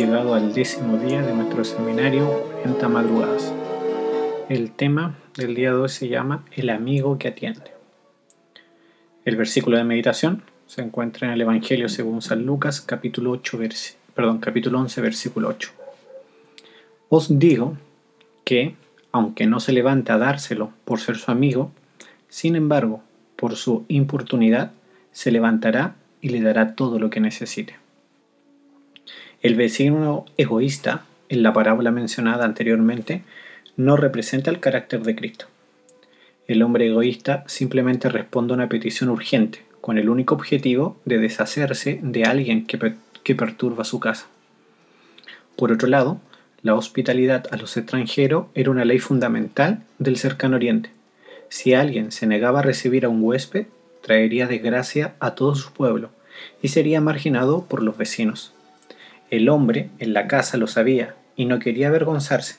llegado al décimo día de nuestro seminario 40 madrugadas. El tema del día de se llama El amigo que atiende. El versículo de meditación se encuentra en el Evangelio según San Lucas, capítulo, 8, perdón, capítulo 11, versículo 8. Os digo que, aunque no se levante a dárselo por ser su amigo, sin embargo, por su importunidad, se levantará y le dará todo lo que necesite. El vecino egoísta, en la parábola mencionada anteriormente, no representa el carácter de Cristo. El hombre egoísta simplemente responde a una petición urgente, con el único objetivo de deshacerse de alguien que, que perturba su casa. Por otro lado, la hospitalidad a los extranjeros era una ley fundamental del cercano oriente. Si alguien se negaba a recibir a un huésped, traería desgracia a todo su pueblo y sería marginado por los vecinos. El hombre en la casa lo sabía y no quería avergonzarse,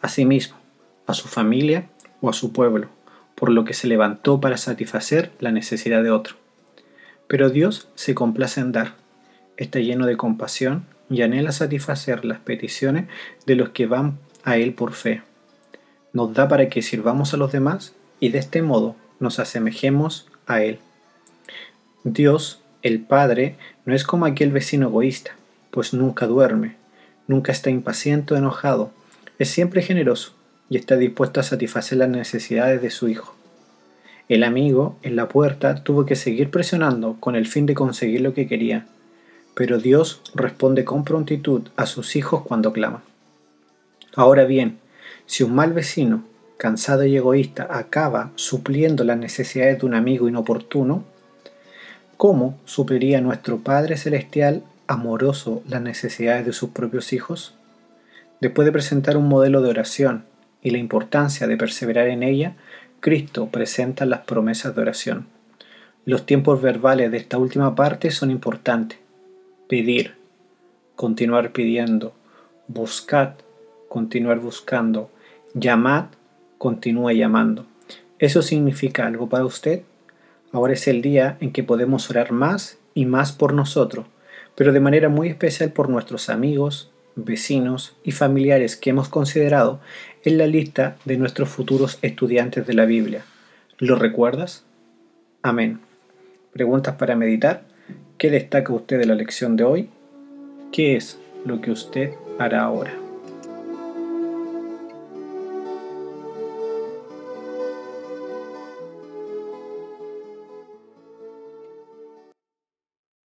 a sí mismo, a su familia o a su pueblo, por lo que se levantó para satisfacer la necesidad de otro. Pero Dios se complace en dar, está lleno de compasión y anhela satisfacer las peticiones de los que van a Él por fe. Nos da para que sirvamos a los demás y de este modo nos asemejemos a Él. Dios, el Padre, no es como aquel vecino egoísta, pues nunca duerme, nunca está impaciente o enojado, es siempre generoso y está dispuesto a satisfacer las necesidades de su hijo. El amigo, en la puerta, tuvo que seguir presionando con el fin de conseguir lo que quería, pero Dios responde con prontitud a sus hijos cuando claman. Ahora bien, si un mal vecino, cansado y egoísta, acaba supliendo las necesidades de un amigo inoportuno, ¿cómo supliría nuestro Padre Celestial amoroso las necesidades de sus propios hijos? Después de presentar un modelo de oración y la importancia de perseverar en ella, Cristo presenta las promesas de oración. Los tiempos verbales de esta última parte son importantes. Pedir, continuar pidiendo, buscad, continuar buscando, llamad, continúa llamando. ¿Eso significa algo para usted? Ahora es el día en que podemos orar más y más por nosotros, pero de manera muy especial por nuestros amigos, vecinos y familiares que hemos considerado en la lista de nuestros futuros estudiantes de la Biblia. ¿Lo recuerdas? Amén. Preguntas para meditar. ¿Qué destaca usted de la lección de hoy? ¿Qué es lo que usted hará ahora?